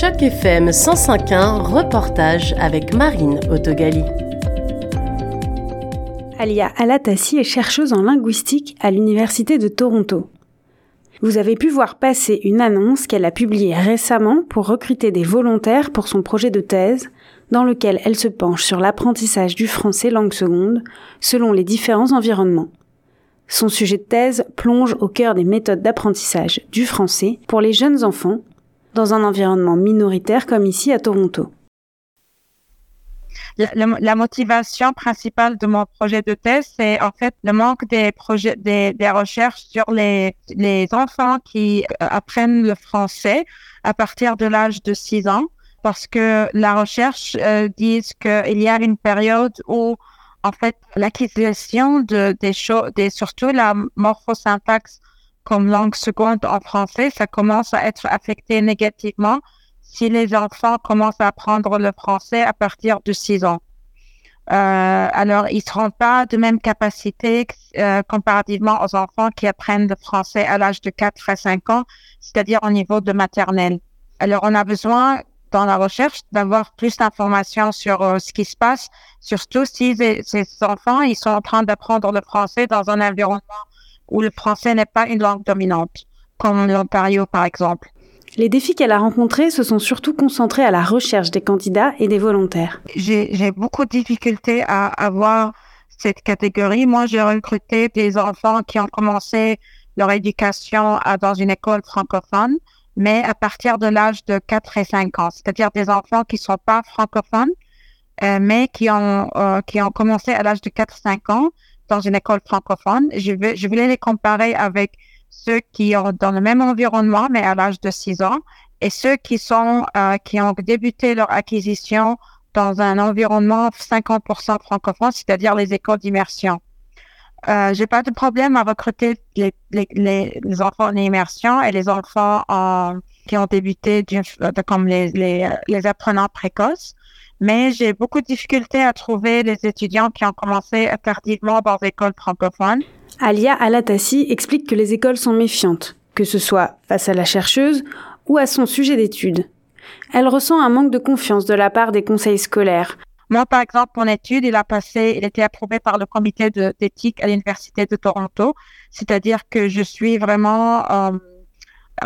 Choc FM 105.1, reportage avec Marine Autogali. Alia Alatassi est chercheuse en linguistique à l'Université de Toronto. Vous avez pu voir passer une annonce qu'elle a publiée récemment pour recruter des volontaires pour son projet de thèse, dans lequel elle se penche sur l'apprentissage du français langue seconde, selon les différents environnements. Son sujet de thèse plonge au cœur des méthodes d'apprentissage du français pour les jeunes enfants, dans un environnement minoritaire comme ici à Toronto. La, motivation principale de mon projet de thèse, c'est en fait le manque des projets, des, recherches sur les, les enfants qui euh, apprennent le français à partir de l'âge de 6 ans, parce que la recherche euh, dit qu'il y a une période où en fait l'acquisition de, des choses, surtout la morphosyntaxe comme langue seconde en français, ça commence à être affecté négativement si les enfants commencent à apprendre le français à partir de 6 ans. Euh, alors, ils ne seront pas de même capacité euh, comparativement aux enfants qui apprennent le français à l'âge de 4 à 5 ans, c'est-à-dire au niveau de maternelle. Alors, on a besoin dans la recherche d'avoir plus d'informations sur euh, ce qui se passe, surtout si ces enfants ils sont en train d'apprendre le français dans un environnement où le français n'est pas une langue dominante, comme l'Ontario par exemple. Les défis qu'elle a rencontrés se sont surtout concentrés à la recherche des candidats et des volontaires. J'ai beaucoup de difficultés à avoir cette catégorie. Moi, j'ai recruté des enfants qui ont commencé leur éducation dans une école francophone, mais à partir de l'âge de 4 et 5 ans, c'est-à-dire des enfants qui sont pas francophones, euh, mais qui ont, euh, qui ont commencé à l'âge de 4-5 ans dans une école francophone. Je, voulais les comparer avec ceux qui ont dans le même environnement, mais à l'âge de 6 ans, et ceux qui sont euh, qui ont débuté leur acquisition dans un environnement 50% francophone, c'est-à-dire les écoles d'immersion. Euh, j'ai pas de problème à recruter les, enfants en immersion et les enfants qui ont débuté comme les, les apprenants précoces mais j'ai beaucoup de difficultés à trouver les étudiants qui ont commencé tardivement dans les écoles francophones. Alia Alatassi explique que les écoles sont méfiantes, que ce soit face à la chercheuse ou à son sujet d'étude. Elle ressent un manque de confiance de la part des conseils scolaires. Moi, par exemple, mon étude, il a passé, il était approuvé par le comité d'éthique à l'Université de Toronto, c'est-à-dire que je suis vraiment euh,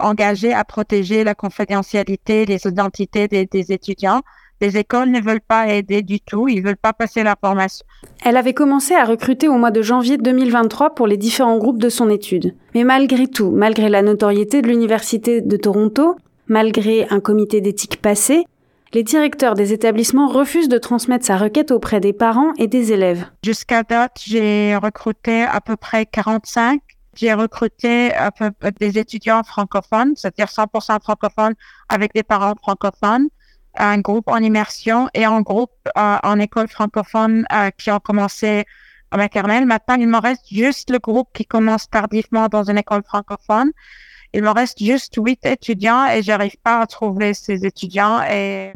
engagée à protéger la confidentialité des identités des étudiants les écoles ne veulent pas aider du tout, ils veulent pas passer la formation. Elle avait commencé à recruter au mois de janvier 2023 pour les différents groupes de son étude. Mais malgré tout, malgré la notoriété de l'Université de Toronto, malgré un comité d'éthique passé, les directeurs des établissements refusent de transmettre sa requête auprès des parents et des élèves. Jusqu'à date, j'ai recruté à peu près 45 j'ai recruté des étudiants francophones, c'est-à-dire 100% francophones avec des parents francophones un groupe en immersion et un groupe euh, en école francophone euh, qui ont commencé en maternelle. Maintenant, il me reste juste le groupe qui commence tardivement dans une école francophone. Il me reste juste huit étudiants et j'arrive pas à trouver ces étudiants et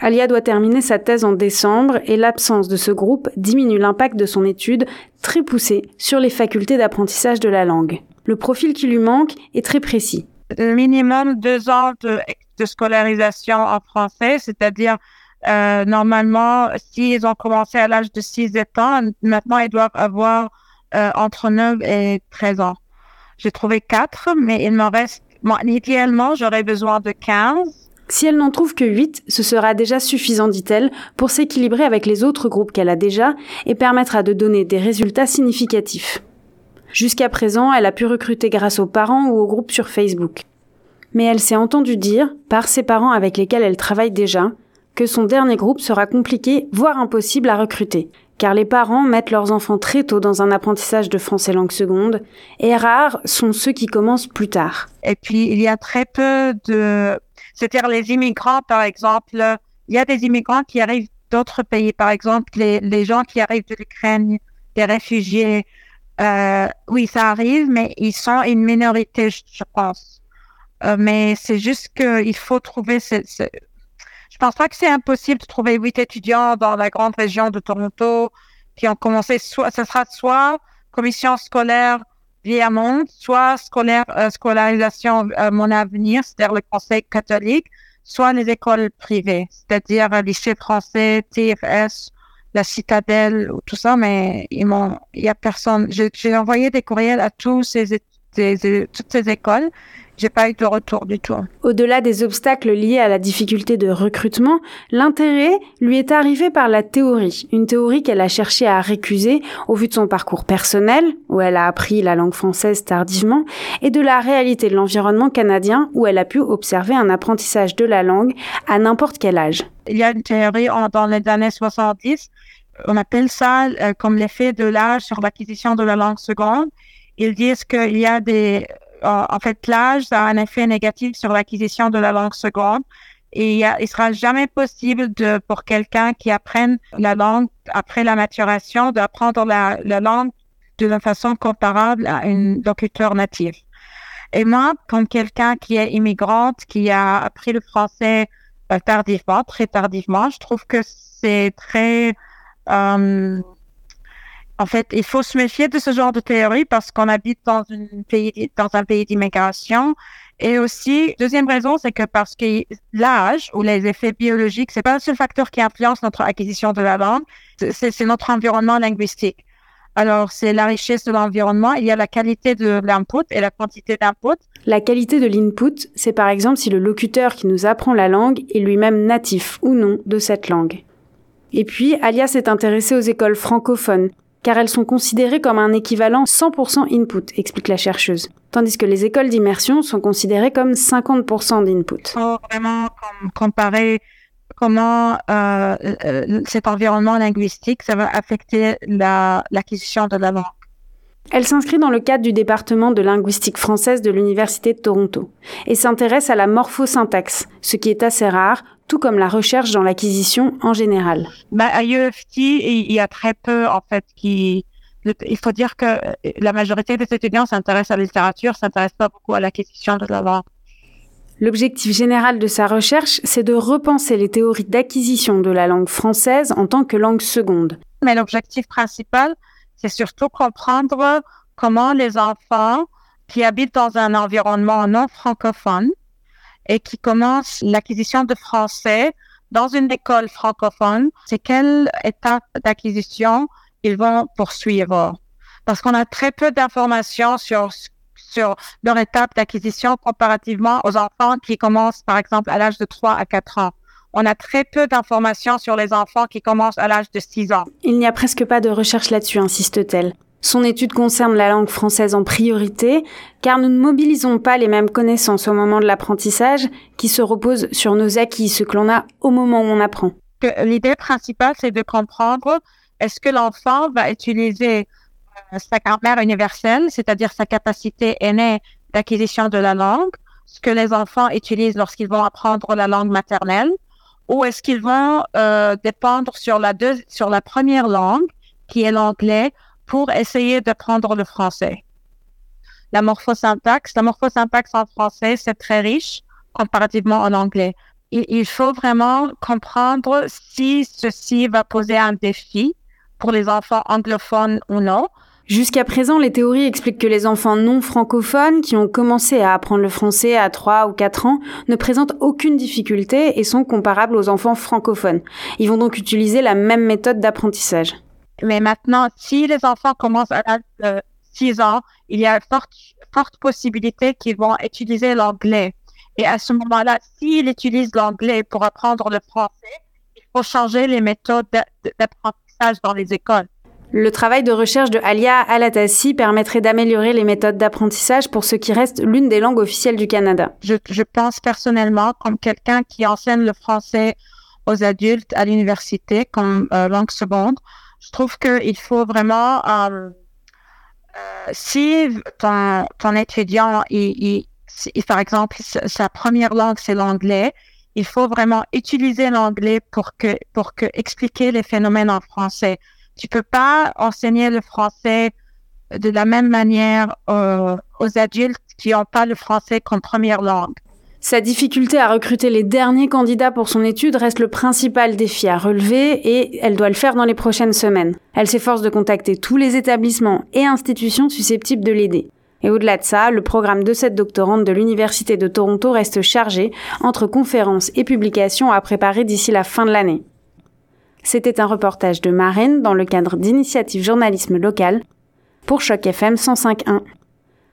Alia doit terminer sa thèse en décembre et l'absence de ce groupe diminue l'impact de son étude très poussée sur les facultés d'apprentissage de la langue. Le profil qui lui manque est très précis. Minimum deux ans de de scolarisation en français, c'est-à-dire euh, normalement, s'ils ont commencé à l'âge de 6 ans, maintenant ils doivent avoir euh, entre 9 et 13 ans. J'ai trouvé 4, mais il me reste, bon, idéalement, j'aurais besoin de 15. Si elle n'en trouve que 8, ce sera déjà suffisant, dit-elle, pour s'équilibrer avec les autres groupes qu'elle a déjà et permettra de donner des résultats significatifs. Jusqu'à présent, elle a pu recruter grâce aux parents ou aux groupes sur Facebook mais elle s'est entendue dire, par ses parents avec lesquels elle travaille déjà, que son dernier groupe sera compliqué, voire impossible à recruter, car les parents mettent leurs enfants très tôt dans un apprentissage de français langue seconde, et rares sont ceux qui commencent plus tard. Et puis, il y a très peu de... C'est-à-dire les immigrants, par exemple, il y a des immigrants qui arrivent d'autres pays, par exemple, les, les gens qui arrivent de l'Ukraine, des réfugiés, euh, oui, ça arrive, mais ils sont une minorité, je pense. Euh, mais c'est juste qu'il faut trouver. Ce, ce... Je pense pas que c'est impossible de trouver huit étudiants dans la grande région de Toronto qui ont commencé. Soit, ce sera soit commission scolaire via monde, soit scolaire, euh, scolarisation euh, mon avenir, c'est-à-dire le conseil catholique, soit les écoles privées, c'est-à-dire lycée français, TFS, la citadelle, tout ça, mais ils m'ont, il y a personne. J'ai envoyé des courriels à tous ces, toutes ces écoles j'ai pas eu de retour du tout. Au-delà des obstacles liés à la difficulté de recrutement, l'intérêt lui est arrivé par la théorie, une théorie qu'elle a cherché à récuser au vu de son parcours personnel, où elle a appris la langue française tardivement, et de la réalité de l'environnement canadien, où elle a pu observer un apprentissage de la langue à n'importe quel âge. Il y a une théorie dans les années 70, on appelle ça euh, comme l'effet de l'âge sur l'acquisition de la langue seconde. Ils disent qu'il y a des en fait, l'âge a un effet négatif sur l'acquisition de la langue seconde. Et il, ne sera jamais possible de, pour quelqu'un qui apprenne la langue après la maturation, d'apprendre la, la langue d'une façon comparable à une locuteur natif. Et moi, comme quelqu'un qui est immigrante, qui a appris le français euh, tardivement, très tardivement, je trouve que c'est très euh, en fait, il faut se méfier de ce genre de théorie parce qu'on habite dans, un pays d'immigration. Et aussi, deuxième raison, c'est que parce que l'âge ou les effets biologiques, c'est pas le seul facteur qui influence notre acquisition de la langue, c'est notre environnement linguistique. Alors, c'est la richesse de l'environnement. Il y a la qualité de l'input et la quantité d'input. La qualité de l'input, c'est par exemple si le locuteur qui nous apprend la langue est lui-même natif ou non de cette langue. Et puis, Alia s'est intéressée aux écoles francophones car elles sont considérées comme un équivalent 100% input, explique la chercheuse, tandis que les écoles d'immersion sont considérées comme 50% d'input. Faut vraiment comparer comment euh, euh, cet environnement linguistique, ça va affecter l'acquisition de la langue. Elle s'inscrit dans le cadre du département de linguistique française de l'Université de Toronto et s'intéresse à la morphosyntaxe, ce qui est assez rare, tout comme la recherche dans l'acquisition en général. Bah, à UFT, il y a très peu, en fait, qui... Il faut dire que la majorité des étudiants s'intéressent à la littérature, s'intéressent pas beaucoup à l'acquisition de la langue. L'objectif général de sa recherche, c'est de repenser les théories d'acquisition de la langue française en tant que langue seconde. Mais l'objectif principal, c'est surtout comprendre comment les enfants qui habitent dans un environnement non francophone et qui commencent l'acquisition de français dans une école francophone, c'est quelle étape d'acquisition ils vont poursuivre? Parce qu'on a très peu d'informations sur, sur leur étape d'acquisition comparativement aux enfants qui commencent, par exemple, à l'âge de 3 à 4 ans. On a très peu d'informations sur les enfants qui commencent à l'âge de 6 ans. Il n'y a presque pas de recherche là-dessus, insiste-t-elle. Son étude concerne la langue française en priorité, car nous ne mobilisons pas les mêmes connaissances au moment de l'apprentissage qui se reposent sur nos acquis, ce que l'on a au moment où on apprend. L'idée principale, c'est de comprendre est-ce que l'enfant va utiliser euh, sa grammaire universelle, c'est-à-dire sa capacité innée d'acquisition de la langue, ce que les enfants utilisent lorsqu'ils vont apprendre la langue maternelle, ou est-ce qu'ils vont euh, dépendre sur la, deux, sur la première langue, qui est l'anglais, pour essayer d'apprendre le français. La morphosyntaxe, la morphosyntaxe en français, c'est très riche comparativement en anglais. Il, faut vraiment comprendre si ceci va poser un défi pour les enfants anglophones ou non. Jusqu'à présent, les théories expliquent que les enfants non francophones qui ont commencé à apprendre le français à 3 ou 4 ans ne présentent aucune difficulté et sont comparables aux enfants francophones. Ils vont donc utiliser la même méthode d'apprentissage. Mais maintenant, si les enfants commencent à l'âge de 6 ans, il y a une forte, forte possibilité qu'ils vont utiliser l'anglais. Et à ce moment-là, s'ils utilisent l'anglais pour apprendre le français, il faut changer les méthodes d'apprentissage dans les écoles. Le travail de recherche de Alia Alatassi permettrait d'améliorer les méthodes d'apprentissage pour ce qui reste l'une des langues officielles du Canada. Je, je pense personnellement, comme quelqu'un qui enseigne le français aux adultes à l'université comme euh, langue seconde, je trouve qu'il faut vraiment, euh, euh, si ton, ton étudiant, il, il, par exemple, sa première langue, c'est l'anglais, il faut vraiment utiliser l'anglais pour que, pour que expliquer les phénomènes en français. Tu peux pas enseigner le français de la même manière euh, aux adultes qui n'ont pas le français comme première langue. Sa difficulté à recruter les derniers candidats pour son étude reste le principal défi à relever et elle doit le faire dans les prochaines semaines. Elle s'efforce de contacter tous les établissements et institutions susceptibles de l'aider. Et au-delà de ça, le programme de cette doctorante de l'Université de Toronto reste chargé entre conférences et publications à préparer d'ici la fin de l'année. C'était un reportage de Marraine dans le cadre d'Initiative Journalisme Local pour Choc FM 105.1.